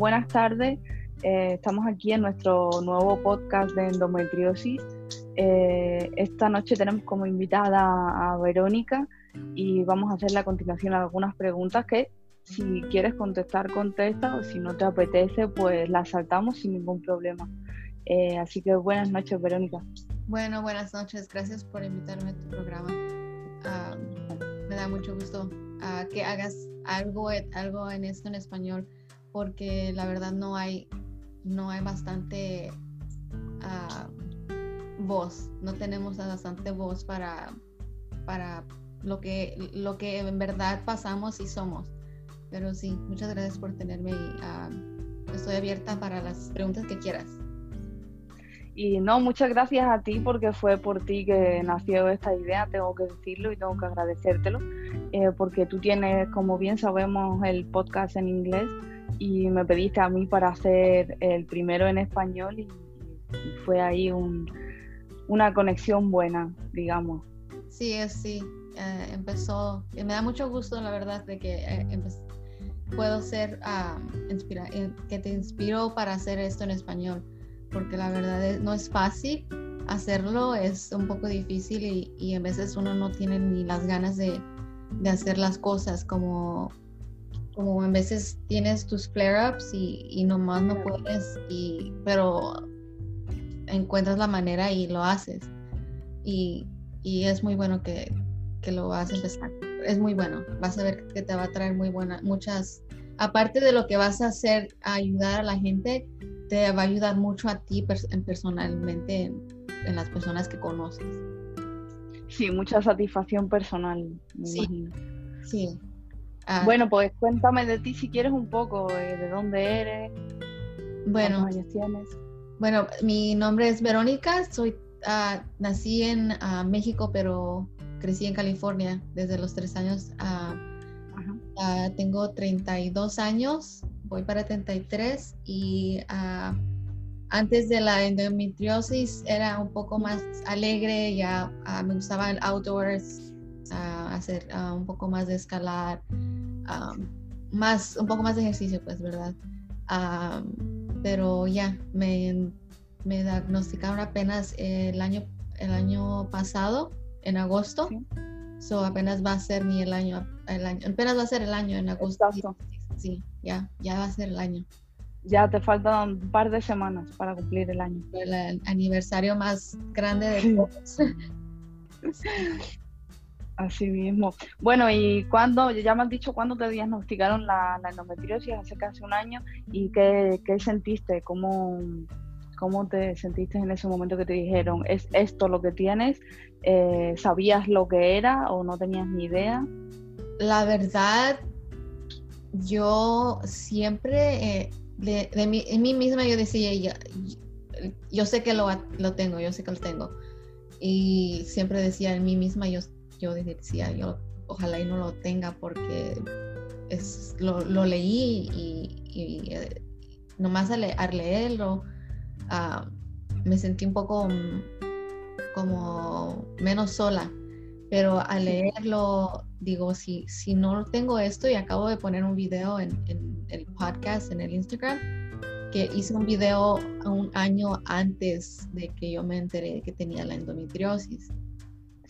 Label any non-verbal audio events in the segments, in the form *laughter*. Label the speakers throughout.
Speaker 1: buenas tardes. Eh, estamos aquí en nuestro nuevo podcast de endometriosis. Eh, esta noche tenemos como invitada a Verónica y vamos a hacerle a continuación algunas preguntas que si quieres contestar, contesta o si no te apetece, pues las saltamos sin ningún problema. Eh, así que buenas noches, Verónica.
Speaker 2: Bueno, buenas noches. Gracias por invitarme a tu programa. Ah, me da mucho gusto ah, que hagas algo, algo en esto en español porque la verdad no hay, no hay bastante ah, voz, no tenemos bastante voz para, para lo, que, lo que en verdad pasamos y somos. Pero sí, muchas gracias por tenerme y ah, estoy abierta para las preguntas que quieras.
Speaker 1: Y no, muchas gracias a ti porque fue por ti que nació esta idea, tengo que decirlo y tengo que agradecértelo, eh, porque tú tienes, como bien sabemos, el podcast en inglés y me pediste a mí para hacer el primero en español y, fue ahí una conexión buena, digamos.
Speaker 2: Sí, es sí. Eh, empezó, me da mucho gusto la verdad de que eh, puedo ser uh, inspira eh, que te inspiró para hacer esto en español, porque la verdad no es fácil hacerlo, es un poco difícil y, y a veces uno no tiene ni las ganas de, de hacer las cosas como como en veces tienes tus flare-ups y, y, nomás no puedes, y, pero encuentras la manera y lo haces. Y, y es muy bueno que, que, lo vas a empezar. Es muy bueno. Vas a ver que te va a traer muy buenas, muchas, aparte de lo que vas a hacer, a ayudar a la gente, te va a ayudar mucho a ti personalmente en, las personas que conoces.
Speaker 1: Sí, mucha satisfacción personal, me
Speaker 2: sí,
Speaker 1: imagino.
Speaker 2: Sí,
Speaker 1: Ah. Bueno, pues cuéntame de ti si quieres un poco, eh, de dónde eres,
Speaker 2: bueno,
Speaker 1: cuántos años tienes.
Speaker 2: Bueno, mi nombre es Verónica, soy, uh, nací en uh, México, pero crecí en California desde los tres años. tengo 32 años, voy para 33 y antes de la endometriosis era un poco más alegre, ya me gustaba el outdoors, hacer un poco más de escalar, más, un poco más de ejercicio, pues, ¿verdad? pero ya, me, me, diagnosticaron apenas el año, el año pasado, en agosto. So apenas va a ser ni el año, el año, apenas va a ser el año en agosto. Sí, ya, ya va a ser el año.
Speaker 1: Ya te faltan un par de semanas para cumplir el año.
Speaker 2: El, aniversario más grande de todos. *laughs*
Speaker 1: Así mismo. Bueno, y cuando, ya me has dicho cuándo te diagnosticaron la, endometriosis, hace casi un año, y qué, qué sentiste, cómo, cómo te sentiste en ese momento que te dijeron, ¿es esto lo que tienes? Eh, ¿Sabías lo que era o no tenías ni idea?
Speaker 2: La verdad, yo siempre, eh, de, mí, en mí misma yo decía, yo, yo sé que lo, lo tengo, yo sé que lo tengo. Y siempre decía en mí misma, yo yo decía, yo ojalá y no lo tenga porque es, lo, leí y, eh, nomás al, leerlo ah, me sentí un poco mm, como menos sola. Pero al leerlo, digo, si, si no tengo esto, y acabo de poner un video en, en el podcast, en el Instagram, que hice un video un año antes de que yo me enteré que tenía la endometriosis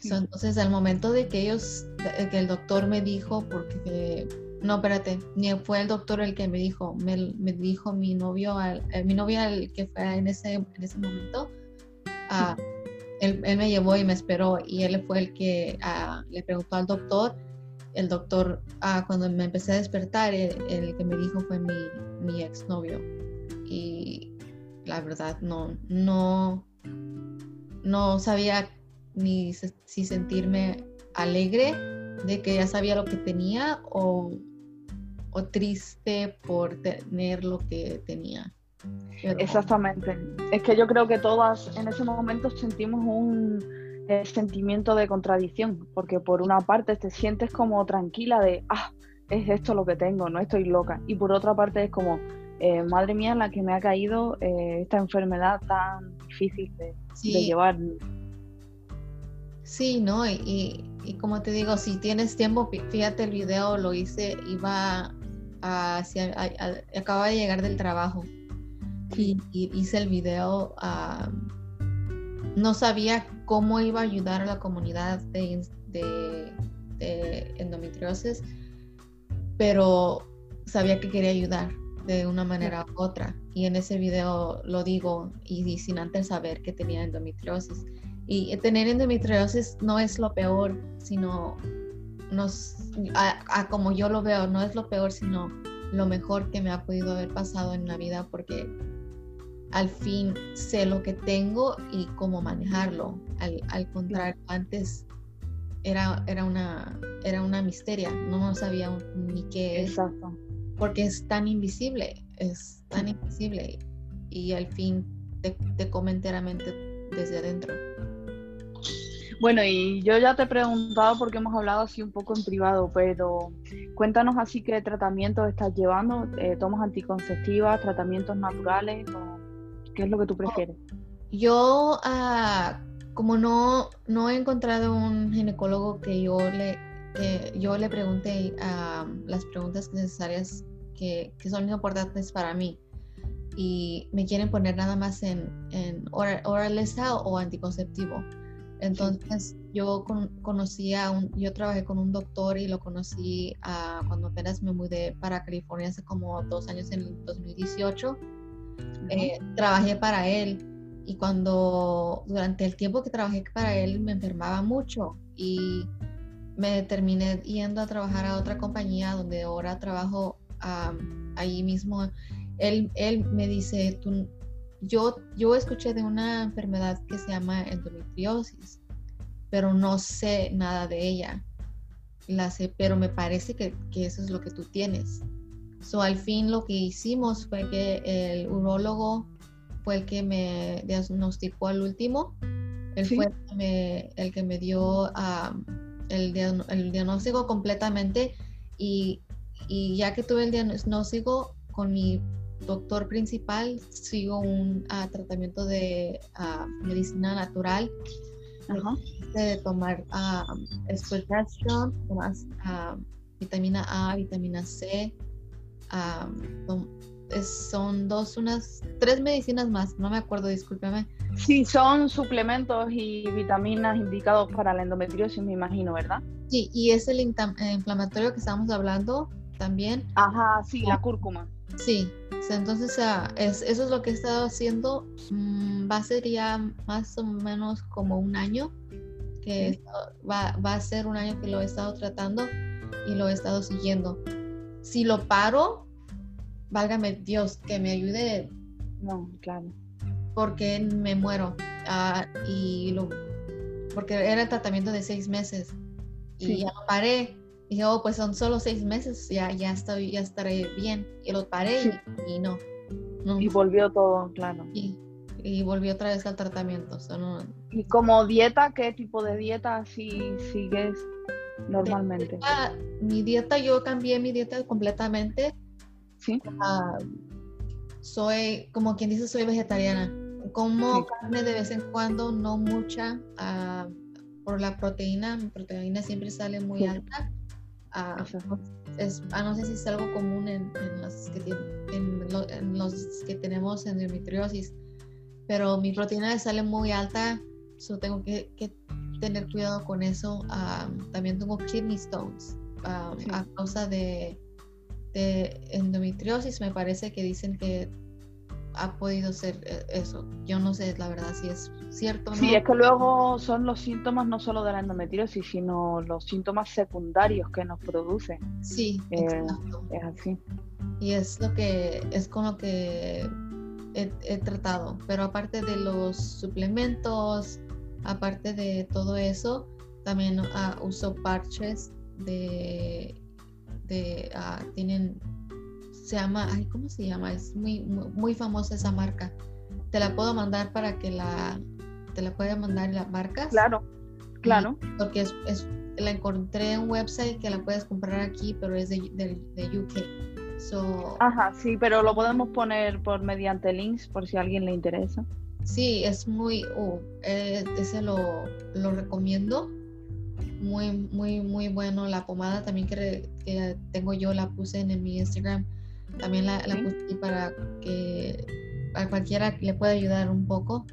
Speaker 2: entonces, al momento de que ellos, que el doctor me dijo, porque, no, espérate, ni fue el doctor el que me dijo, me, dijo mi novio, eh, mi novia el que fue en ese, en ese momento, uh, él, me llevó y me esperó y él fue el que uh, le preguntó al doctor. El doctor, uh, cuando me empecé a despertar, el, el que me dijo fue mi, mi exnovio. Y la verdad, no, no, no sabía ni si sentirme alegre de que ya sabía lo que tenía o, o triste por tener lo que tenía.
Speaker 1: Exactamente. Es que yo creo que todas en ese momento sentimos un eh, sentimiento de contradicción, porque por una parte te sientes como tranquila de, ah, es esto lo que tengo, no estoy loca. Y por otra parte es como, eh, madre mía, la que me ha caído eh, esta enfermedad tan difícil de, de llevar.
Speaker 2: Sí, ¿no? Y, y, como te digo, si tienes tiempo, fíjate el video, lo hice, iba hacia, acababa de llegar del trabajo y, hice el video. no sabía cómo iba a ayudar a la comunidad de, de, de endometriosis, pero sabía que quería ayudar de una manera u otra. Y en ese video lo digo y, sin antes saber que tenía endometriosis. Y tener endometriosis no es lo peor, sino nos, a, como yo lo veo, no es lo peor, sino lo mejor que me ha podido haber pasado en la vida porque al fin sé lo que tengo y cómo manejarlo. Al, al contrario, antes era, era, una, era una misteria, no sabía ni qué es. Exacto porque es tan invisible, es tan invisible y al fin te, te come enteramente desde adentro.
Speaker 1: Bueno, y yo ya te he preguntado porque hemos hablado así un poco en privado, pero cuéntanos así qué tratamientos estás llevando, eh, tomas anticonceptivas, tratamientos naturales, qué es lo que tú prefieres.
Speaker 2: Yo, ah, como no, no he encontrado un ginecólogo que yo le, que yo le pregunte ah, las preguntas necesarias que, son importantes para mí y me quieren poner nada más en, en oral, o anticonceptivo. Entonces yo conocí a un, yo trabajé con un doctor y lo conocí cuando apenas me mudé para California hace como dos años en el 2018. Eh, trabajé para él y cuando durante el tiempo que trabajé para él me enfermaba mucho y me terminé yendo a trabajar a otra compañía donde ahora trabajo ahí mismo, él, él me dice, tú, yo, yo escuché de una enfermedad que se llama endometriosis, pero no sé nada de ella. La sé, pero me parece que, que eso es lo que tú tienes. So, al fin lo que hicimos fue que el urólogo fue el que me diagnosticó al último. Él fue el que me, el que me dio el, el, diagnóstico completamente y y ya que tuve el diagnóstico con mi doctor principal, sigo un ah, tratamiento de ah, medicina natural. De tomar uh, más vitamina A, vitamina C. son dos, unas tres medicinas más, no me acuerdo, discúlpeme.
Speaker 1: Sí, son suplementos y vitaminas indicados para la endometriosis, me imagino, ¿verdad?
Speaker 2: Sí, y es el inflamatorio que estamos hablando, también.
Speaker 1: Ajá, sí, la cúrcuma.
Speaker 2: Sí, entonces es, eso es lo que he estado haciendo. Mm, va a ser ya más o menos como un año, que va, va, a ser un año que lo he estado tratando y lo he estado siguiendo. Si lo paro, válgame Dios, que me ayude.
Speaker 1: No, claro.
Speaker 2: Porque me muero. Ah, y lo, porque era el tratamiento de seis meses. Y ya lo paré dije, oh, pues son solo seis meses, ya, ya, estoy, ya estaré bien. Y lo paré y, no,
Speaker 1: Y volvió todo, claro.
Speaker 2: Y, y volvió otra vez al tratamiento.
Speaker 1: ¿Y como dieta, qué tipo de dieta si sigues normalmente?
Speaker 2: mi dieta, yo cambié mi dieta completamente.
Speaker 1: Sí.
Speaker 2: Ah, soy, como quien dice, soy vegetariana. Como carne de vez en cuando, no mucha, ah, por la proteína. Mi proteína siempre sale muy alta es, no sé si es algo común en, los, que en, los que tenemos endometriosis, pero mi proteína sale muy alta, so tengo que, tener cuidado con eso. también tengo kidney stones a causa de, de endometriosis, me parece que dicen que ha podido ser eh, eso. Yo no sé la verdad si es cierto.
Speaker 1: Sí, es que luego son los síntomas no solo de la endometriosis, sino los síntomas secundarios que nos producen.
Speaker 2: Sí,
Speaker 1: eh, es así.
Speaker 2: Y es lo que es con lo que he, tratado. Pero aparte de los suplementos, aparte de todo eso, también ah, uso parches de, de uh, tienen se llama, ay, ¿cómo se llama? Es muy, muy, famosa esa marca. Te la puedo mandar para que la, te la pueda mandar la marca.
Speaker 1: Claro, claro.
Speaker 2: porque es, es, la encontré en un website que la puedes comprar aquí, pero es de, de, UK. So,
Speaker 1: Ajá, sí, pero lo podemos poner por mediante links por si a alguien le interesa.
Speaker 2: Sí, es muy, uh, ese lo, lo recomiendo. muy, muy, muy bueno. La pomada también que, que tengo yo la puse en, mi Instagram. También la, la para que a cualquiera le pueda ayudar un poco.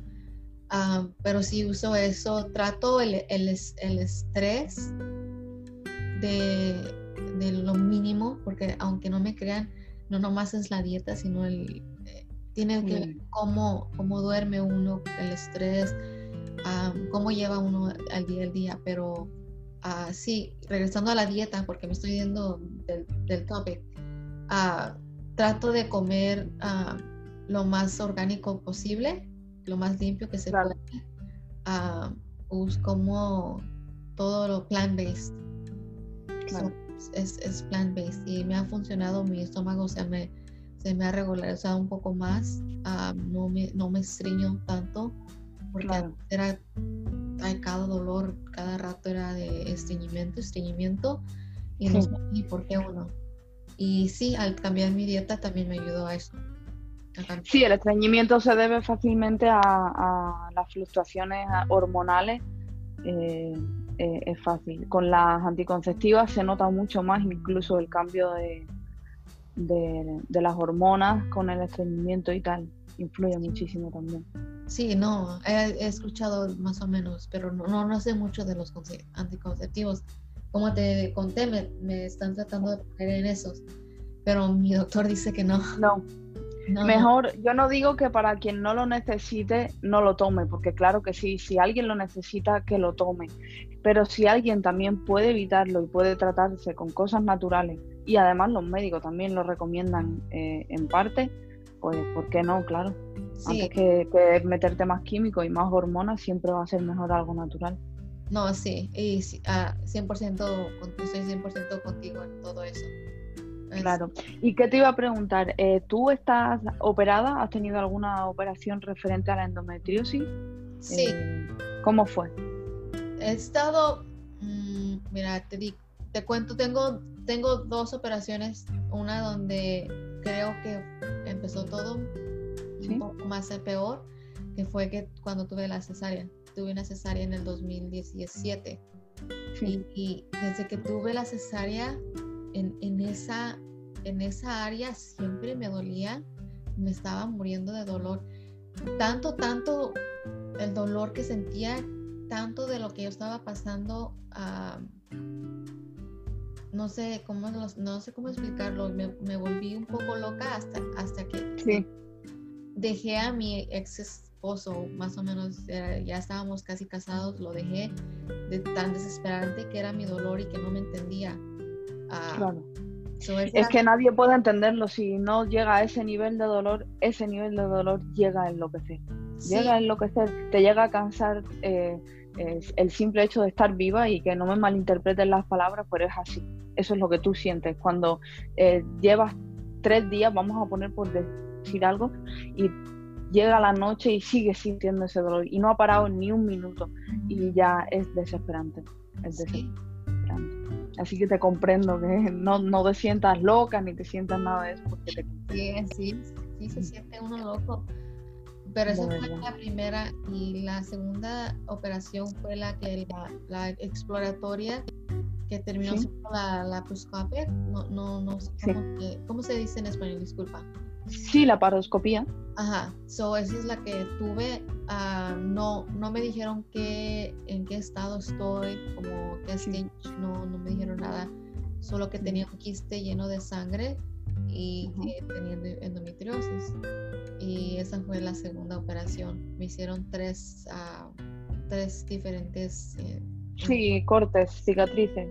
Speaker 2: Ah, pero sí uso eso. Trato el, el, el estrés de, de, lo mínimo, porque aunque no me crean, no nomás es la dieta, sino el... Eh, tiene que ver cómo, cómo duerme uno, el estrés, cómo lleva uno al día al día, pero uh, sí, regresando a la dieta, porque me estoy yendo del, del topic, uh, trato de comer uh, lo más orgánico posible, lo más limpio que se puede. Pues, como todo lo plant-based. es, es plant-based y me ha funcionado, mi estómago se me, se me ha regularizado un poco más, no, me, no me estriño tanto porque era cada dolor, cada rato era de estreñimiento, estreñimiento, y no sé ni por qué uno. Y sí, al cambiar mi dieta también me ayudó a eso.
Speaker 1: sí, el estreñimiento se debe fácilmente a, las fluctuaciones hormonales. Eh, eh, es fácil. Con las anticonceptivas se nota mucho más incluso el cambio de, de las hormonas con el estreñimiento y tal. Influye muchísimo también.
Speaker 2: Sí, no, he, escuchado más o menos, pero no, no, sé mucho de los anticonceptivos. Como te conté, me, están tratando de poner en esos, pero mi doctor dice que no.
Speaker 1: No. Mejor, yo no digo que para quien no lo necesite, no lo tome, porque claro que sí, si alguien lo necesita, que lo tome. Pero si alguien también puede evitarlo y puede tratarse con cosas naturales, y además los médicos también lo recomiendan eh, en parte, pues ¿por qué no? Claro. Antes que, meterte más químicos y más hormonas, siempre va a ser mejor algo natural.
Speaker 2: No, sí, y 100%, ah, estoy 100% contigo en todo eso.
Speaker 1: Claro. ¿Y qué te iba a preguntar? Eh, ¿Tú estás operada? ¿Has tenido alguna operación referente a la endometriosis?
Speaker 2: Sí.
Speaker 1: Eh, ¿Cómo fue?
Speaker 2: He estado, mm, mira, te, te cuento, tengo, tengo dos operaciones, una donde creo que empezó todo un poco más peor, que fue que cuando tuve la cesárea. Tuve una cesárea en el 2017. Y, desde que tuve la cesárea, en, en, esa, en esa área siempre me dolía, me estaba muriendo de dolor. Tanto, tanto el dolor que sentía, tanto de lo que yo estaba pasando. no sé cómo no sé cómo explicarlo, me, volví un poco loca hasta, hasta que dejé a mi ex esposo, más o menos, ya estábamos casi casados, lo dejé de tan desesperante que era mi dolor y que no me entendía.
Speaker 1: Ah, claro. es que nadie puede entenderlo, si no llega a ese nivel de dolor, ese nivel de dolor llega a enloquecer. Llega a enloquecer, te llega a cansar. Eh, el simple hecho de estar viva y que no me malinterpreten las palabras, pero es así. Eso es lo que tú sientes. Cuando eh, llevas tres días, vamos a poner por decir algo, y llega la noche y sigues sintiendo ese dolor y no ha parado ni un minuto. Y ya es desesperante. Es desesperante. Así que te comprendo que no, no te sientas loca ni te sientas nada de eso porque te
Speaker 2: Sí, sí, sí se siente uno loco. Pero esa fue la primera y la segunda operación fue la que la, exploratoria que terminó siendo la, la No, no, no sé cómo, se dice en español, disculpa.
Speaker 1: Sí, la paroscopía.
Speaker 2: Ajá, so esa es la que tuve. Ah, no, no me dijeron que, en qué estado estoy, como qué stage, no, no me dijeron nada. Solo que tenía un quiste lleno de sangre y que tenía endometriosis y esa fue la segunda operación. Me hicieron tres, uh, tres diferentes...
Speaker 1: Eh, sí, cortes, cicatrices.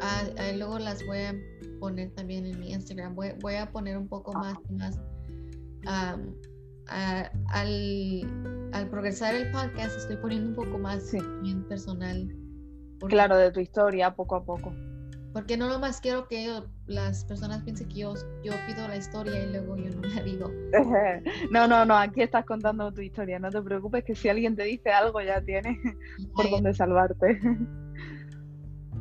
Speaker 2: Ah, luego las voy a poner también en mi Instagram. Voy, voy a poner un poco más, más al, al, progresar el podcast estoy poniendo un poco más bien personal.
Speaker 1: Claro, de tu historia, poco a poco.
Speaker 2: Porque no nomás quiero que las personas piensen que yo, yo pido la historia y luego yo no la digo. *laughs*
Speaker 1: no, no, no, aquí estás contando tu historia. No te preocupes que si alguien te dice algo ya tienes por dónde salvarte. *laughs*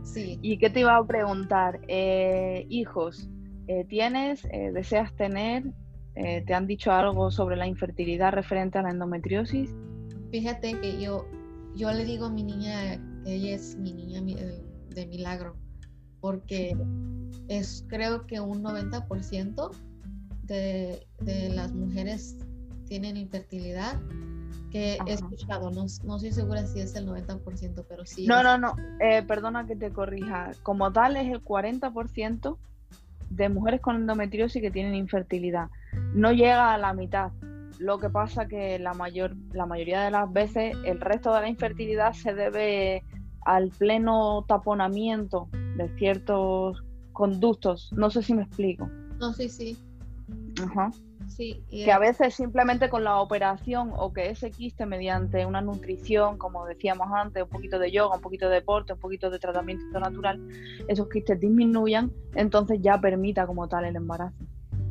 Speaker 2: sí.
Speaker 1: ¿Y qué te iba a preguntar? Eh, hijos, eh, ¿tienes, eh, deseas tener? ¿Te han dicho algo sobre la infertilidad referente a la endometriosis?
Speaker 2: Fíjate que yo, yo le digo a mi niña que ella es mi niña de milagro, porque es creo que un 90% de, de, las mujeres tienen infertilidad que he escuchado, no, no estoy segura si es el 90%, pero sí.
Speaker 1: No, no, no, eh, perdona que te corrija, como tal es el 40% de mujeres con endometriosis que tienen infertilidad, no llega a la mitad. Lo que pasa que la mayor la mayoría de las veces el resto de la infertilidad se debe al pleno taponamiento de ciertos conductos. No sé si me explico.
Speaker 2: No, sí, sí.
Speaker 1: Ajá. Sí, que a veces simplemente con la operación o que ese quiste mediante una nutrición, como decíamos antes, un poquito de yoga, un poquito de deporte, un poquito de tratamiento natural, esos quistes disminuyan, entonces ya permita como tal el embarazo.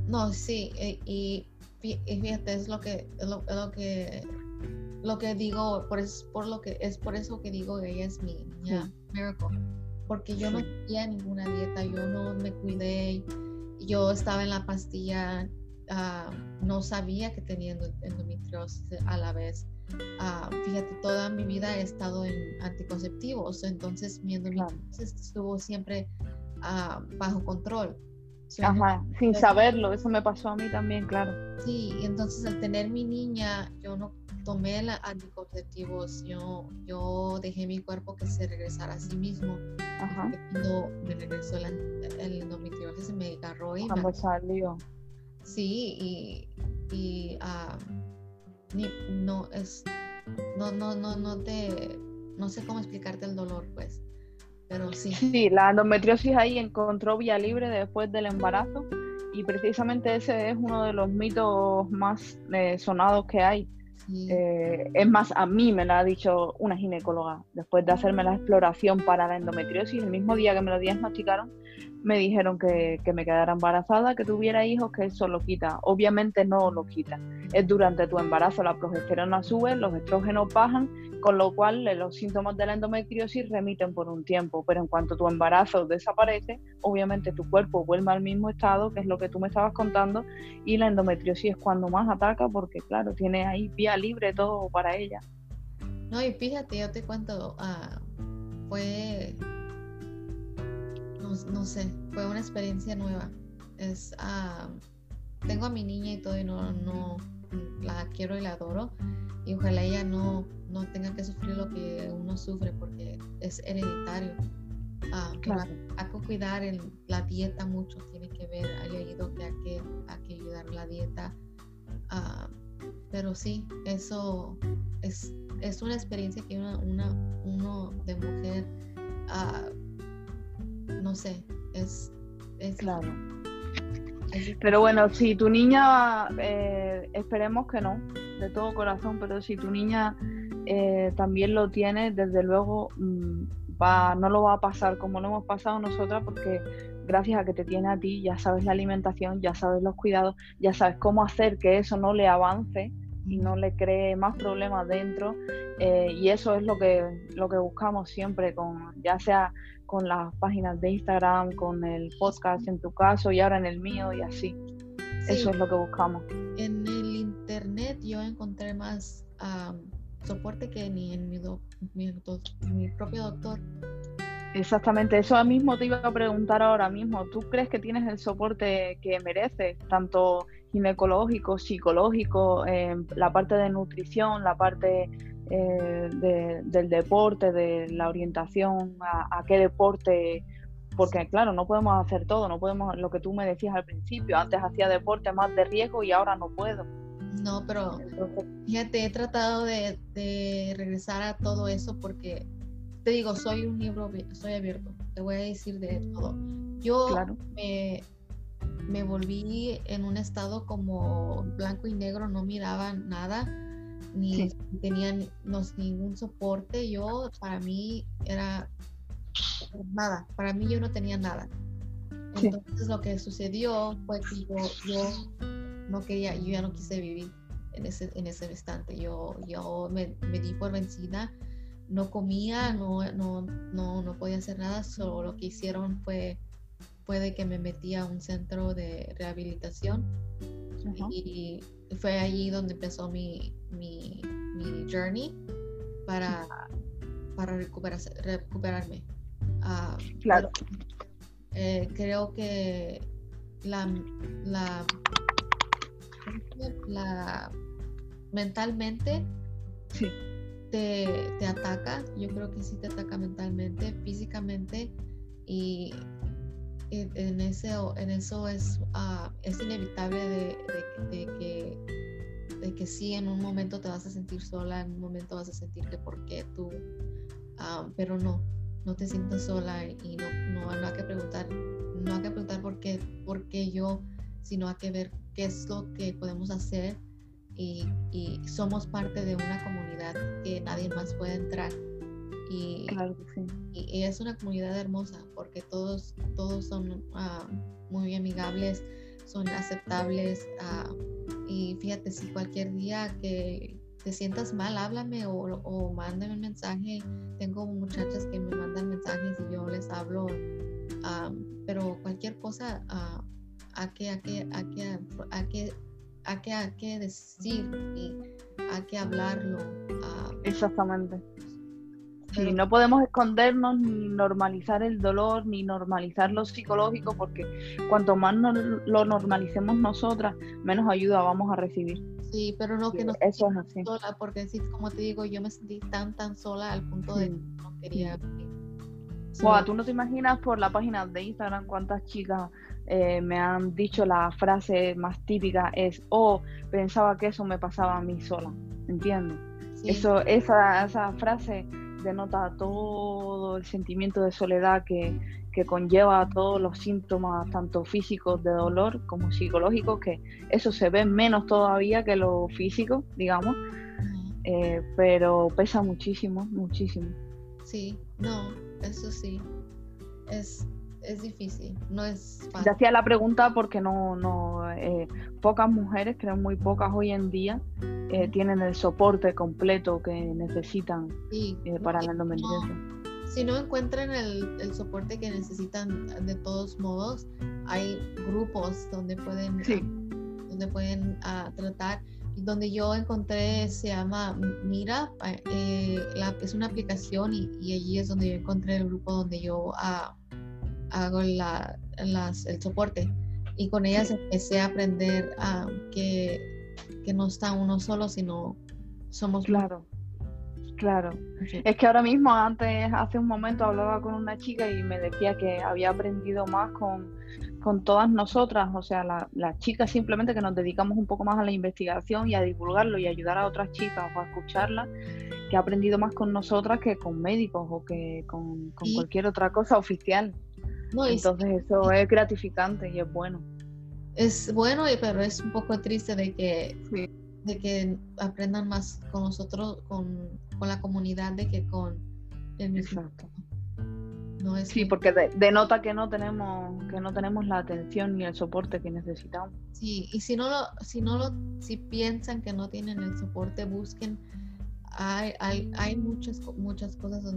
Speaker 2: No, sí, eh, y, fíjate, es lo que, es lo, que lo que digo, por, es, por lo que es por eso que digo que ella es mi niña miracle, porque yo no tenía ninguna dieta, yo no me cuidé, yo estaba en la pastilla, ah, no sabía que tenía endometriosis a la vez. Ah, fíjate, toda mi vida he estado en anticonceptivos, entonces mi endometriosis estuvo siempre ah, bajo control.
Speaker 1: Ajá, sin saberlo, eso me pasó a mí también, claro.
Speaker 2: Sí, entonces al tener mi niña, yo no tomé la anticonceptivos, yo, yo dejé mi cuerpo que se regresara a sí mismo. Ajá. Cuando me regresó el, el endometriosis se me agarró y
Speaker 1: Cuando salió.
Speaker 2: Sí, y, y uh, ni, no es no, no, no, no te no sé cómo explicarte el dolor, pues. Pero sí.
Speaker 1: Sí, la endometriosis ahí encontró vía libre después del embarazo y precisamente ese es uno de los mitos más eh, sonados que hay eh, es más, a mí me lo ha dicho una ginecóloga después de hacerme la exploración para la endometriosis. El mismo día que me lo diagnosticaron, me dijeron que, que, me quedara embarazada, que tuviera hijos, que eso lo quita. Obviamente no lo quita. Es durante tu embarazo la progesterona sube, los estrógenos bajan, con lo cual eh, los síntomas de la endometriosis remiten por un tiempo. Pero en cuanto tu embarazo desaparece, obviamente tu cuerpo vuelve al mismo estado, que es lo que tú me estabas contando, y la endometriosis es cuando más ataca, porque claro, tiene ahí vía libre todo para ella.
Speaker 2: No, y fíjate, yo te cuento, uh, fue no, sé, fue una experiencia nueva. Es, ah, tengo a mi niña y todo y no, no la quiero y la adoro y ojalá ella no, no tenga que sufrir lo que uno sufre porque es hereditario. Ah, claro. Hay que cuidar la dieta mucho, tiene que ver, hay leído que hay que, hay que ayudar la dieta. Ah, pero sí, eso es, es una experiencia que una, una uno de mujer no sé, es,
Speaker 1: claro. pero bueno, si tu niña, eh, esperemos que no, de todo corazón, pero si tu niña eh, también lo tiene, desde luego mm, va, no lo va a pasar como lo hemos pasado nosotras, porque gracias a que te tiene a ti, ya sabes la alimentación, ya sabes los cuidados, ya sabes cómo hacer que eso no le avance y no le cree más problemas dentro. Eh, y eso es lo que, lo que buscamos siempre, con, ya sea con las páginas de Instagram, con el podcast en tu caso y ahora en el mío y así. Eso es lo que buscamos.
Speaker 2: En el internet yo encontré más soporte que ni en mi, mi, propio doctor.
Speaker 1: Exactamente, eso mismo te iba a preguntar ahora mismo. ¿Tú crees que tienes el soporte que mereces, tanto ginecológico, psicológico, la parte de nutrición, la parte eh, del deporte, de la orientación, a, qué deporte, porque claro, no podemos hacer todo, no podemos, lo que tú me decías al principio, antes hacía deporte más de riesgo y ahora no puedo.
Speaker 2: No, pero fíjate, he tratado de, regresar a todo eso porque te digo, soy un libro, soy abierto, te voy a decir de todo. Yo me, me volví en un estado como blanco y negro, no miraba nada ni tenían ningún soporte. Yo, para mí, era nada. Para mí, yo no tenía nada. Entonces, lo que sucedió fue que yo, no quería, yo ya no quise vivir en ese, en ese instante. Yo, yo me, me di por vencida. No comía, no, no, no, no podía hacer nada. Solo lo que hicieron fue, fue que me metí a un centro de rehabilitación. Y fue allí donde empezó mi, mi, mi journey para, para recuperarme. Ah,
Speaker 1: claro.
Speaker 2: Eh, creo que la, la, la mentalmente te, te, ataca. Yo creo que sí te ataca mentalmente, físicamente y en, ese, en eso es, uh, es inevitable de, que, de que sí, en un momento te vas a sentir sola, en un momento vas a sentir que por qué tú, uh, pero no, no te sientas sola y no, no, no, hay que preguntar, no hay que preguntar por qué, por qué yo, sino hay que ver qué es lo que podemos hacer y somos parte de una comunidad que nadie más puede entrar y, y, es una comunidad hermosa porque todos, todos son ah, muy amigables, son aceptables. Ah, y fíjate, si cualquier día que te sientas mal, háblame o, o mándame un mensaje. Tengo muchachas que me mandan mensajes y yo les hablo. Ah, pero cualquier cosa, hay que, hay que, hay que, hay que, hay que, hay que decir y hay que hablarlo.
Speaker 1: Exactamente. Sí, no podemos escondernos ni normalizar el dolor ni normalizar lo psicológico porque cuanto más lo normalicemos nosotras, menos ayuda vamos a recibir.
Speaker 2: Sí, pero no que no
Speaker 1: eso es así.
Speaker 2: sola, porque sí, como te digo, yo me sentí tan tan sola al punto de que no quería.
Speaker 1: tú no te imaginas por la página de Instagram cuántas chicas eh, me han dicho la frase más típica es, oh, pensaba que eso me pasaba a mí sola, ¿entiendes? Eso, esa, esa frase denota todo el sentimiento de soledad que, que conlleva todos los síntomas, tanto físicos de dolor como psicológicos, que eso se ve menos todavía que lo físico, digamos, eh, pero pesa muchísimo, muchísimo.
Speaker 2: Sí, no, eso sí, es es difícil, no es fácil.
Speaker 1: Te hacía la pregunta porque no, no eh, pocas mujeres, creo muy pocas hoy en día, eh, tienen el soporte completo que necesitan eh, para la endometriosis.
Speaker 2: si no encuentran el, el, soporte que necesitan de todos modos, hay grupos donde pueden, donde pueden uh, tratar. Donde yo encontré se llama Mira, es una aplicación y, y, allí es donde yo encontré el grupo donde yo uh, hago la, las, el soporte. Y con ellas empecé a aprender a que, que, no está uno solo, sino somos...
Speaker 1: Claro, claro. Es que ahora mismo, antes, hace un momento hablaba con una chica y me decía que había aprendido más con, con todas nosotras, o sea, las chicas simplemente que nos dedicamos un poco más a la investigación y a divulgarlo y ayudar a otras chicas o a escucharlas, que ha aprendido más con nosotras que con médicos o que con, con cualquier otra cosa oficial. Entonces eso es gratificante y es bueno.
Speaker 2: Es bueno, pero es un poco triste de que, de que aprendan más con nosotros, con, con, la comunidad, de que con el mismo. Exacto.
Speaker 1: No es sí, porque denota que no tenemos que no tenemos la atención ni el soporte que necesitamos.
Speaker 2: Sí, y si no lo si no lo si piensan que no tienen el soporte, busquen hay, hay, hay muchas, muchas cosas,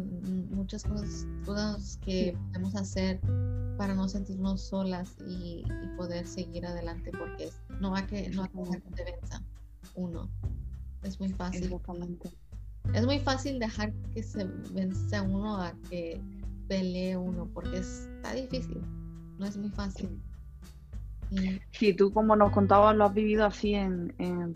Speaker 2: muchas cosas, que podemos hacer para no sentirnos solas y, poder seguir adelante porque no hay que no hay que que venza uno. Es muy fácil. Es muy fácil dejar que se vence uno a que pelee uno porque está difícil. No es muy fácil.
Speaker 1: Sí, tú como nos contabas lo has vivido así en,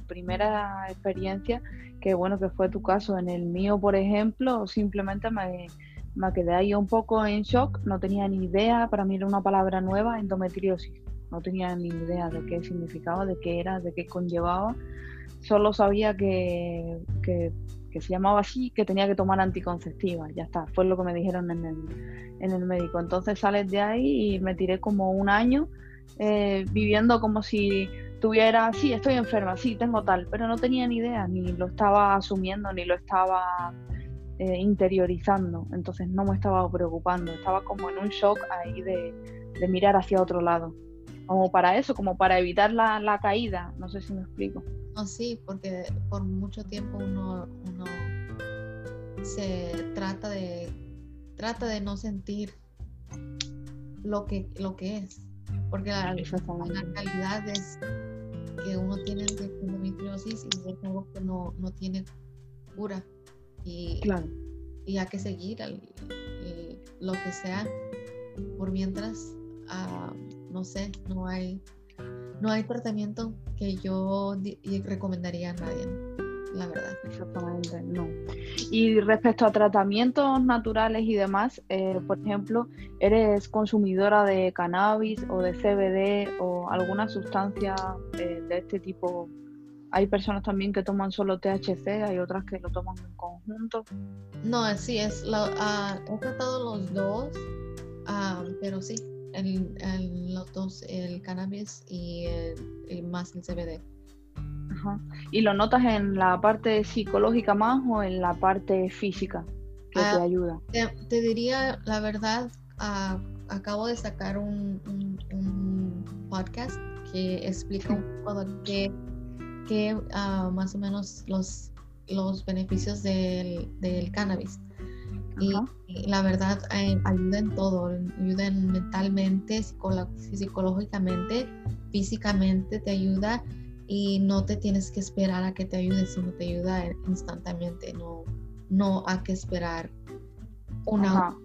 Speaker 1: primera experiencia, que bueno que fue tu caso. En el mío, por ejemplo, simplemente me, me quedé ahí un poco en shock, no tenía ni idea, para mí era una palabra nueva, endometriosis. No tenía ni idea de qué significaba, de qué era, de qué conllevaba. Solo sabía que, que, que se llamaba así, que tenía que tomar anticonceptiva. Ya está, fue lo que me dijeron en el, en el médico. Entonces sales de ahí y me tiré como un año eh, viviendo como si tuviera, sí, estoy enferma, sí, tengo tal, pero no tenía ni idea, ni lo estaba asumiendo, ni lo estaba eh, interiorizando, entonces no me estaba preocupando, estaba como en un shock ahí de, mirar hacia otro lado, como para eso, como para evitar la, caída, no sé si me explico.
Speaker 2: Sí, porque por mucho tiempo uno, uno se trata de, trata de no sentir lo que, lo que es porque la, calidad es que uno tiene de endometriosis y es algo que no, no tiene cura. Y,
Speaker 1: claro.
Speaker 2: y hay que seguir lo que sea. Por mientras, ah, no sé, no hay, no hay tratamiento que yo recomendaría a nadie, la verdad.
Speaker 1: Exactamente, no. Y respecto a tratamientos naturales y demás, eh, por ejemplo, ¿eres consumidora de cannabis o de CBD o alguna sustancia eh, de este tipo? Hay personas también que toman solo THC, hay otras que lo toman en conjunto.
Speaker 2: No, sí, es lo, uh, he tratado los dos, uh, pero sí, el, el, los dos, el cannabis y, el, más el CBD.
Speaker 1: Ajá. ¿Y lo notas en la parte psicológica más o en la parte física que te ah, ayuda?
Speaker 2: Te, diría la verdad, uh, acabo de sacar un, un, un, podcast que explica un poco de qué que uh, más o menos los, los beneficios del, del cannabis. Y, la verdad eh, ayuda en todo, ayuda mentalmente, psicológicamente, físicamente, te ayuda y no te tienes que esperar a que te ayude, sino te ayuda instantáneamente, no, no hay que esperar una hora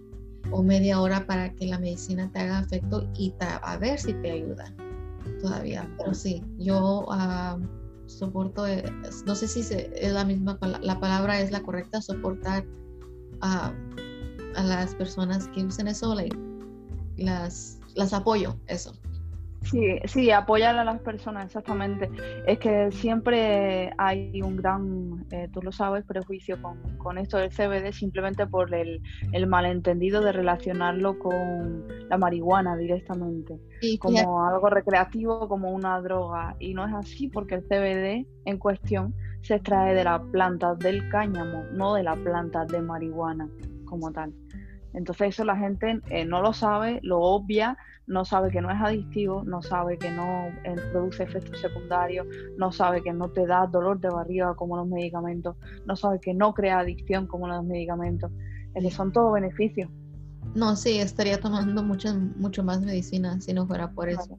Speaker 2: o media hora para que la medicina te haga efecto y a ver si te ayuda todavía. Pero sí, yo... Uh, soporto, eh, no sé si es la misma, la palabra es la correcta, soportar a, a las personas que usen eso, las, las apoyo, eso.
Speaker 1: Sí, sí, apoyar a las personas, exactamente. Es que siempre hay un gran, eh, tú lo sabes, prejuicio con, con, esto del CBD simplemente por el, el, malentendido de relacionarlo con la marihuana directamente, como algo recreativo, como una droga. Y no es así porque el CBD en cuestión se extrae de la planta del cáñamo, no de la planta de marihuana como tal. Entonces eso la gente eh, no lo sabe, lo obvia, no sabe que no es adictivo, no sabe que no eh, produce efectos secundarios, no sabe que no te da dolor de barriga como los medicamentos, no sabe que no crea adicción como los medicamentos. Es que son todos beneficios.
Speaker 2: No, sí, estaría tomando mucho, mucho más medicina si no fuera por eso.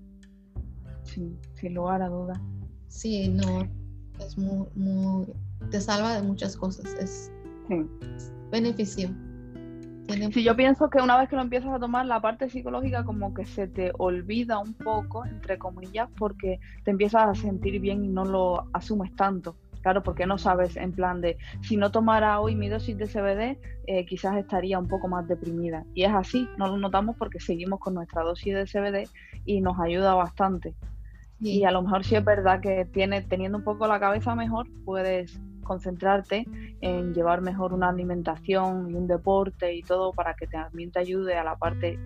Speaker 1: Sí, sin lugar a dudas.
Speaker 2: Sí, no, es muy, muy, te salva de muchas cosas, es beneficio.
Speaker 1: Sí, yo pienso que una vez que lo empiezas a tomar, la parte psicológica como que se te olvida un poco, entre comillas, porque te empiezas a sentir bien y no lo asumes tanto. Claro, porque no sabes en plan de, si no tomara hoy mi dosis de CBD, eh, quizás estaría un poco más deprimida. Y es así, no lo notamos porque seguimos con nuestra dosis de CBD y nos ayuda bastante. Y a lo mejor si es verdad que tiene, teniendo un poco la cabeza mejor, puedes concentrarte en llevar mejor una alimentación y un deporte y todo para que también te ayude a la parte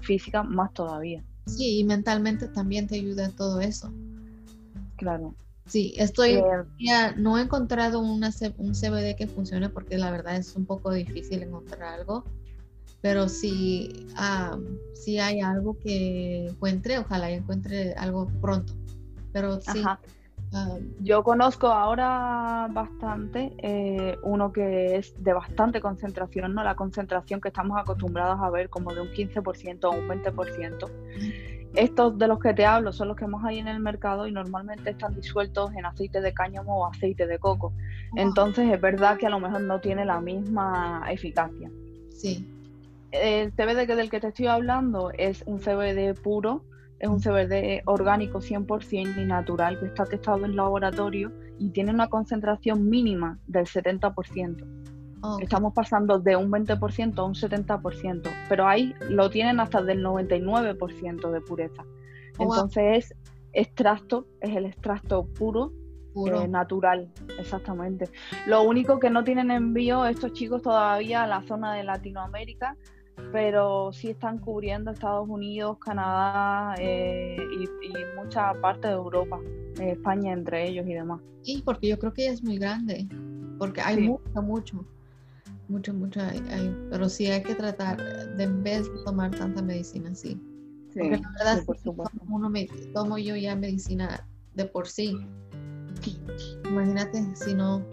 Speaker 1: física más todavía.
Speaker 2: Sí, y mentalmente también te ayuda todo eso.
Speaker 1: Claro.
Speaker 2: Sí, estoy, eh, ya no he encontrado una, un CBD que funcione porque la verdad es un poco difícil encontrar algo, pero si, si hay algo que encuentre, ojalá encuentre algo pronto. Pero sí,
Speaker 1: Ah, yo conozco ahora bastante eh, uno que es de bastante concentración, ¿no? La concentración que estamos acostumbrados a ver como de un 15% o un 20%. Estos de los que te hablo son los que más hay en el mercado y normalmente están disueltos en aceite de cáñamo o aceite de coco. Entonces es verdad que a lo mejor no tiene la misma eficacia.
Speaker 2: Sí.
Speaker 1: El CBD del que te estoy hablando es un CBD puro, es un CBD orgánico 100% y natural que está testado en laboratorio y tiene una concentración mínima del 70%. Estamos pasando de un 20% a un 70%, pero ahí lo tienen hasta del 99% de pureza. Oh, Entonces es extracto, es el extracto puro, eh, natural, exactamente. Lo único que no tienen envío estos chicos todavía a la zona de Latinoamérica, pero sí están cubriendo Estados Unidos, Canadá eh, y, mucha parte de Europa, eh, España entre ellos y demás.
Speaker 2: Sí, porque yo creo que es muy grande, porque hay mucho, mucho, mucho, mucho, pero sí hay que tratar de en vez de tomar tanta medicina, sí. porque la verdad por uno me, tomo yo ya medicina de por sí. Imagínate si no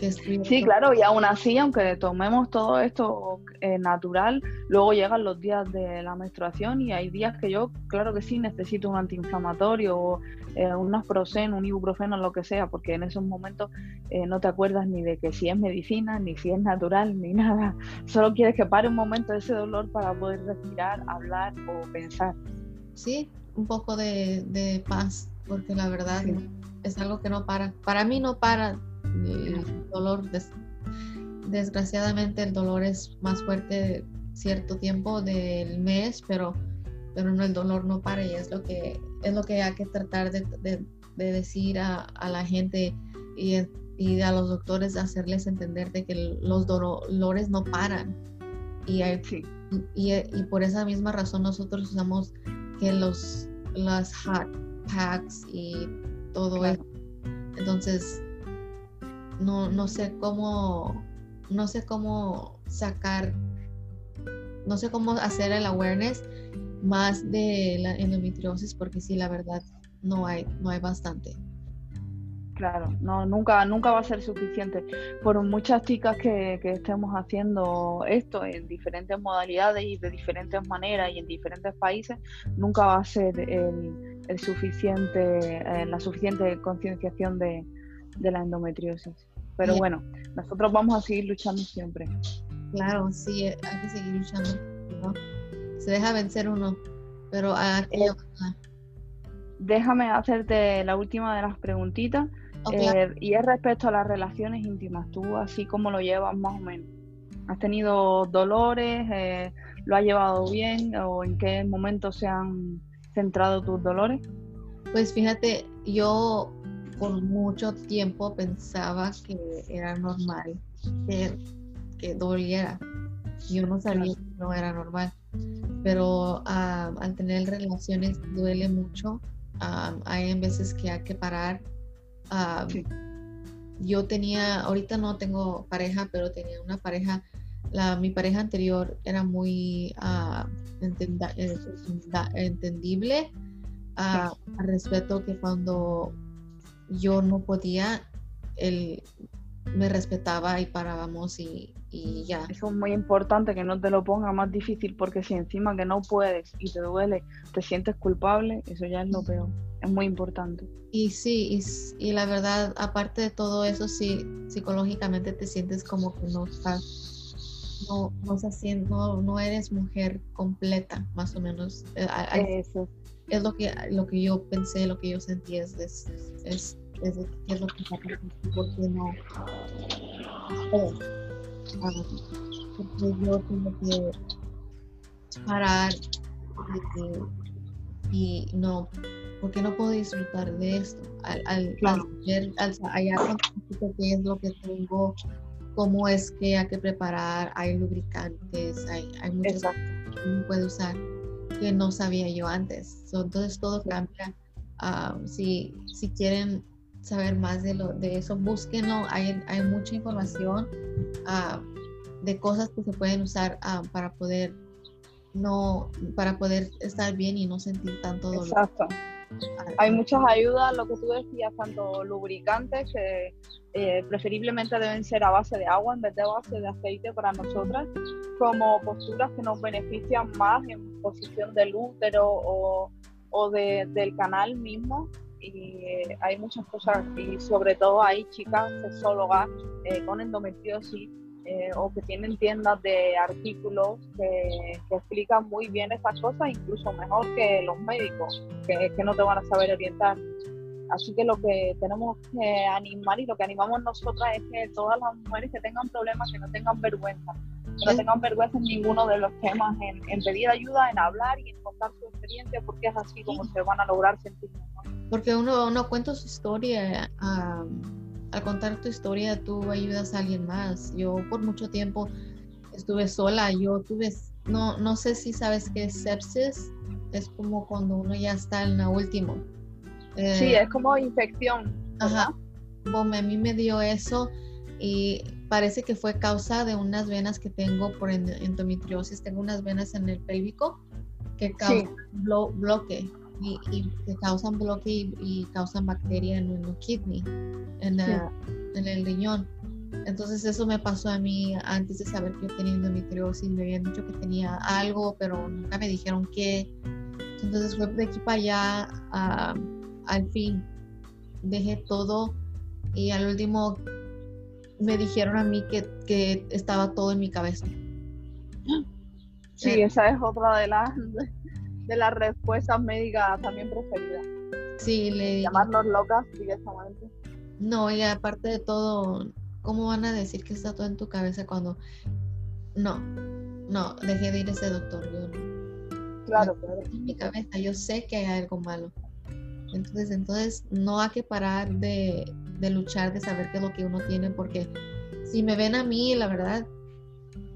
Speaker 1: Sí, claro, y aún así, aunque tomemos todo esto eh, natural, luego llegan los días de la menstruación y hay días que yo, claro que sí, necesito un antiinflamatorio o eh, un asproxen, un ibuprofeno, lo que sea, porque en esos momentos eh, no te acuerdas ni de que si es medicina, ni si es natural, ni *laughs* nada. Solo quieres que pare un momento ese dolor para poder respirar, hablar o pensar.
Speaker 2: Sí, un poco de, paz, porque la verdad es algo que no para. Para mí no para el dolor, desgraciadamente el dolor es más fuerte cierto tiempo del mes, pero, pero no, el dolor no para y es lo que, es lo que hay que tratar de, decir a, la gente y, y, a los doctores, hacerles entender de que los dolores no paran. Y, y, y, por esa misma razón nosotros usamos que los las hot packs y todo eso. Entonces, no, no sé cómo, no sé cómo sacar, no sé cómo hacer el awareness más de la endometriosis porque sí, la verdad, no hay, no hay bastante.
Speaker 1: Claro, no, nunca, nunca va a ser suficiente. Por muchas chicas que, estemos haciendo esto en diferentes modalidades y de diferentes maneras y en diferentes países, nunca va a ser el, suficiente, eh, la suficiente concienciación de, de la endometriosis. Pero bueno, nosotros vamos a seguir luchando siempre.
Speaker 2: Claro, sí, hay que seguir luchando. Se deja vencer uno, pero
Speaker 1: eh, déjame hacerte la última de las preguntitas. Eh, y es respecto a las relaciones íntimas. ¿Tú así como lo llevas más o menos? ¿Has tenido dolores? Eh, ¿Lo has llevado bien? ¿O en qué momento se han centrado tus dolores?
Speaker 2: Pues fíjate, yo por mucho tiempo pensaba que era normal que, que doliera. Yo no sabía que no era normal. Pero ah, al tener relaciones duele mucho. Ah, hay veces que hay que parar. Ah, yo tenía, ahorita no tengo pareja, pero tenía una pareja. La, mi pareja anterior era muy eh, entendible. al respeto que cuando yo no podía, él me respetaba y parábamos y, ya.
Speaker 1: Eso es muy importante que no te lo ponga más difícil porque si encima que no puedes y te duele, te sientes culpable, eso ya es lo peor. Es muy importante.
Speaker 2: Y sí, y, la verdad, aparte de todo eso, sí, psicológicamente te sientes como que no estás, no, no estás haciendo, no eres mujer completa, más o menos. Eh, eso es lo que, lo que yo pensé, lo que yo sentí es, es, es, es, es lo que está porque no. porque yo tengo que parar y, no, porque no puedo disfrutar de esto. Al, al, ver, al, allá qué es lo que tengo, cómo es que hay que preparar, hay lubricantes, hay, hay muchas cosas que uno puede usar que no sabía yo antes. entonces todo cambia. si, si quieren saber más de, lo, de eso, búsquenlo. Hay, hay mucha información de cosas que se pueden usar para poder no para poder estar bien y no sentir tanto dolor.
Speaker 1: Exacto. Hay muchas ayudas, lo que tú decías, tanto lubricantes que eh, preferiblemente deben ser a base de agua en vez de base de aceite para nosotras, como posturas que nos benefician más en posición del útero o, o de, del canal mismo. Y eh, hay muchas cosas, y sobre todo hay chicas sexólogas eh, con endometriosis o que tienen tiendas de artículos que, que, explican muy bien estas cosas, incluso mejor que los médicos, que, que no te van a saber orientar. Así que lo que tenemos que animar y lo que animamos nosotras es que todas las mujeres que tengan problemas, que no tengan vergüenza, que no tengan vergüenza en ninguno de los temas, en, pedir ayuda, en hablar y en contar su experiencia, porque es así como se van a lograr sentir mejor.
Speaker 2: Porque uno, uno cuenta su historia, al contar tu historia tú ayudas a alguien más. Yo por mucho tiempo estuve sola, yo tuve, no, no sé si sabes qué es sepsis, es como cuando uno ya está en la última
Speaker 1: sí, eh, es como infección.
Speaker 2: Ajá. a mí me dio eso y parece que fue causa de unas venas que tengo por endometriosis. Tengo unas venas en el pélvico que causan bloque y, que causan bloque y, causan bacteria en el kidney, en, en el riñón. Entonces eso me pasó a mí antes de saber que yo tenía endometriosis. Me habían dicho que tenía algo, pero nunca me dijeron qué. Entonces fue de aquí para allá. al fin dejé todo y al último me dijeron a mí que, que estaba todo en mi cabeza.
Speaker 1: Sí, esa es otra de las de las respuestas médicas también preferidas.
Speaker 2: Sí, le
Speaker 1: llamarnos locas directamente.
Speaker 2: No, y aparte de todo, ¿cómo van a decir que está todo en tu cabeza cuando no, no, dejé de ir a ese doctor, yo
Speaker 1: no. Claro, claro.
Speaker 2: En mi cabeza, yo sé que hay algo malo. Entonces, entonces no hay que parar de, de luchar, de saber qué es lo que uno tiene, porque si me ven a mí, la verdad,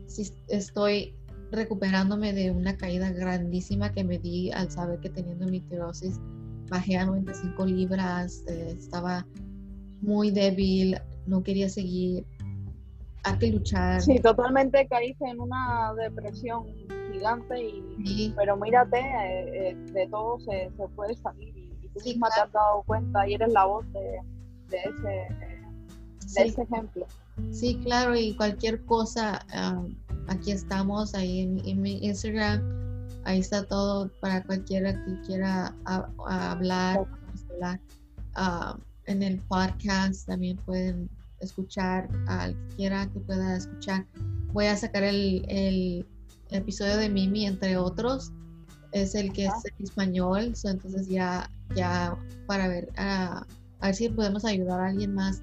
Speaker 2: si estoy recuperándome de una caída grandísima que me di al saber que teniendo endometriosis bajé a 95 libras, eh, estaba muy débil, no quería seguir, hay que luchar.
Speaker 1: Sí, totalmente caíste en una depresión gigante, y, pero mírate, eh, eh, de todo se, puede salir y, tú misma te has dado cuenta y eres la voz de, ese, ese ejemplo.
Speaker 2: Sí, claro, y cualquier cosa, ah, aquí estamos, ahí en, mi Instagram, ahí está todo para cualquiera que quiera hablar, ah, en el podcast también pueden escuchar al que quiera que pueda escuchar. Voy a sacar el, episodio de Mimi, entre otros. Es el que es en español, entonces ya, ya para ver, a ver si podemos ayudar a alguien más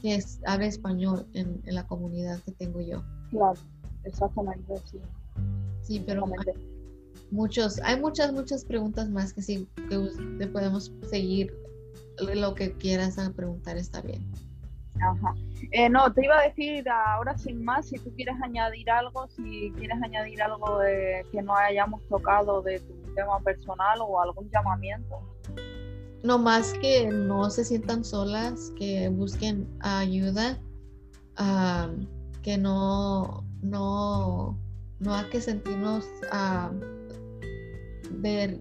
Speaker 2: que hable español en, la comunidad que tengo yo.
Speaker 1: Claro, exactamente, sí.
Speaker 2: Sí, pero muchos, hay muchas, muchas preguntas más que sí, que te podemos seguir lo que quieras a preguntar está bien.
Speaker 1: Ajá. Eh, no, te iba a decir ahora sin más, si tú quieres añadir algo, si quieres añadir algo de, que no hayamos tocado de tu tema personal o algún llamamiento
Speaker 2: no más que no se sientan solas, que busquen ayuda, que no, no, no hay que sentirnos de,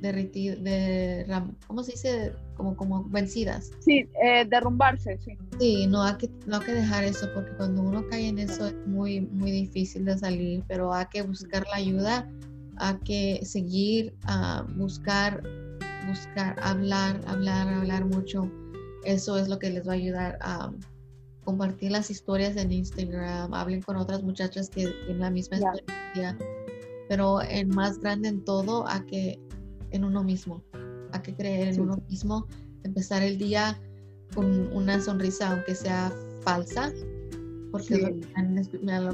Speaker 2: de, ¿cómo se dice? Como, como vencidas.
Speaker 1: Sí, eh, derrumbarse, sí.
Speaker 2: Sí, no hay, que, no hay que dejar eso, porque cuando uno cae en eso es muy, muy difícil de salir, pero hay que buscar la ayuda, hay que seguir a buscar buscar, hablar, hablar, hablar mucho. Eso es lo que les va a ayudar a compartir las historias en Instagram, hablen con otras muchachas que tienen la misma experiencia, pero en más grande en todo, a que en uno mismo, a que creer en uno mismo, empezar el día con una sonrisa, aunque sea falsa, porque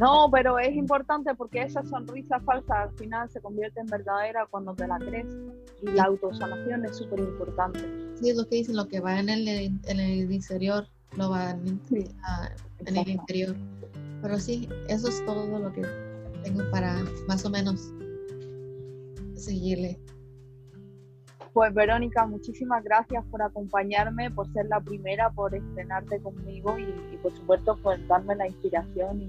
Speaker 1: no, pero es importante porque esa sonrisa falsa al final se convierte en verdadera cuando te la crees y la autosanación es súper importante.
Speaker 2: Sí, es lo que dicen, lo que va en el, en el interior, lo va en, en el interior. Pero sí, eso es todo lo que tengo para más o menos seguirle.
Speaker 1: Pues Verónica, muchísimas gracias por acompañarme, por ser la primera, por estrenarte conmigo y, por supuesto por darme la inspiración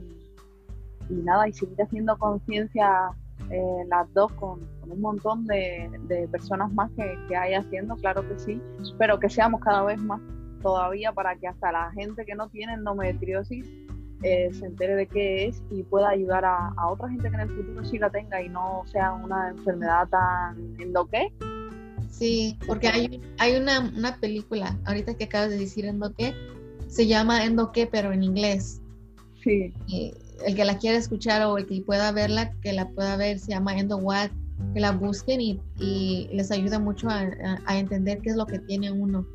Speaker 1: y, nada, y seguir haciendo conciencia eh, las dos con, un montón de, personas más que, hay haciendo, claro que sí, pero que seamos cada vez más todavía para que hasta la gente que no tiene endometriosis eh, se entere de qué es y pueda ayudar a, a, otra gente que en el futuro sí la tenga y no sea una enfermedad tan endoque
Speaker 2: Sí, porque hay, hay una, una, película, ahorita que acabas de decir Endoque, se llama Endoque, pero en inglés.
Speaker 1: Sí.
Speaker 2: el que la quiera escuchar o el que pueda verla, que la pueda ver, se llama Endo What, que la busquen y, y les ayuda mucho a, a, entender qué es lo que tiene uno.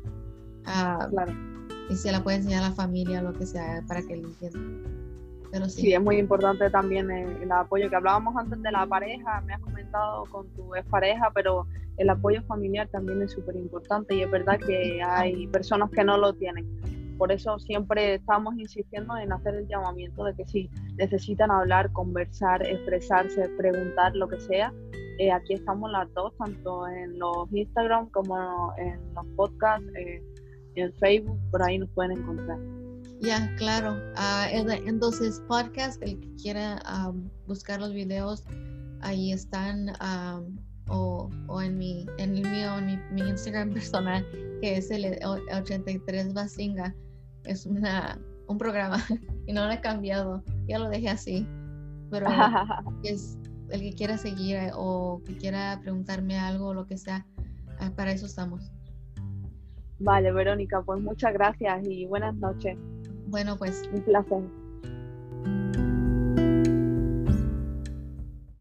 Speaker 1: Ah, claro.
Speaker 2: Y se la puede enseñar a la familia, lo que sea, para que lo entiendan. Pero sí.
Speaker 1: sí. es muy importante también el, apoyo que hablábamos antes de la pareja, me has comentado con tu pareja, pero el apoyo familiar también es súper importante y es verdad que hay personas que no lo tienen. Por eso siempre estamos insistiendo en hacer el llamamiento de que si necesitan hablar, conversar, expresarse, preguntar, lo que sea, eh, aquí estamos las dos, tanto en los Instagram como en los podcasts, eh, en Facebook, por ahí nos pueden encontrar.
Speaker 2: Ya, yeah, claro. Uh, entonces, podcast, el que quiera um, buscar los videos, ahí están, um, o, o, en, mi, en el mío, en mi, Instagram *laughs* personal, que es el 83 Basinga. Es una, un programa *laughs* y no lo he cambiado, ya lo dejé así. Pero *laughs* es el que quiera seguir eh, o que quiera preguntarme algo o lo que sea, ah, para eso estamos.
Speaker 1: Vale, Verónica, pues muchas gracias y buenas noches.
Speaker 2: Bueno, pues.
Speaker 1: Un placer.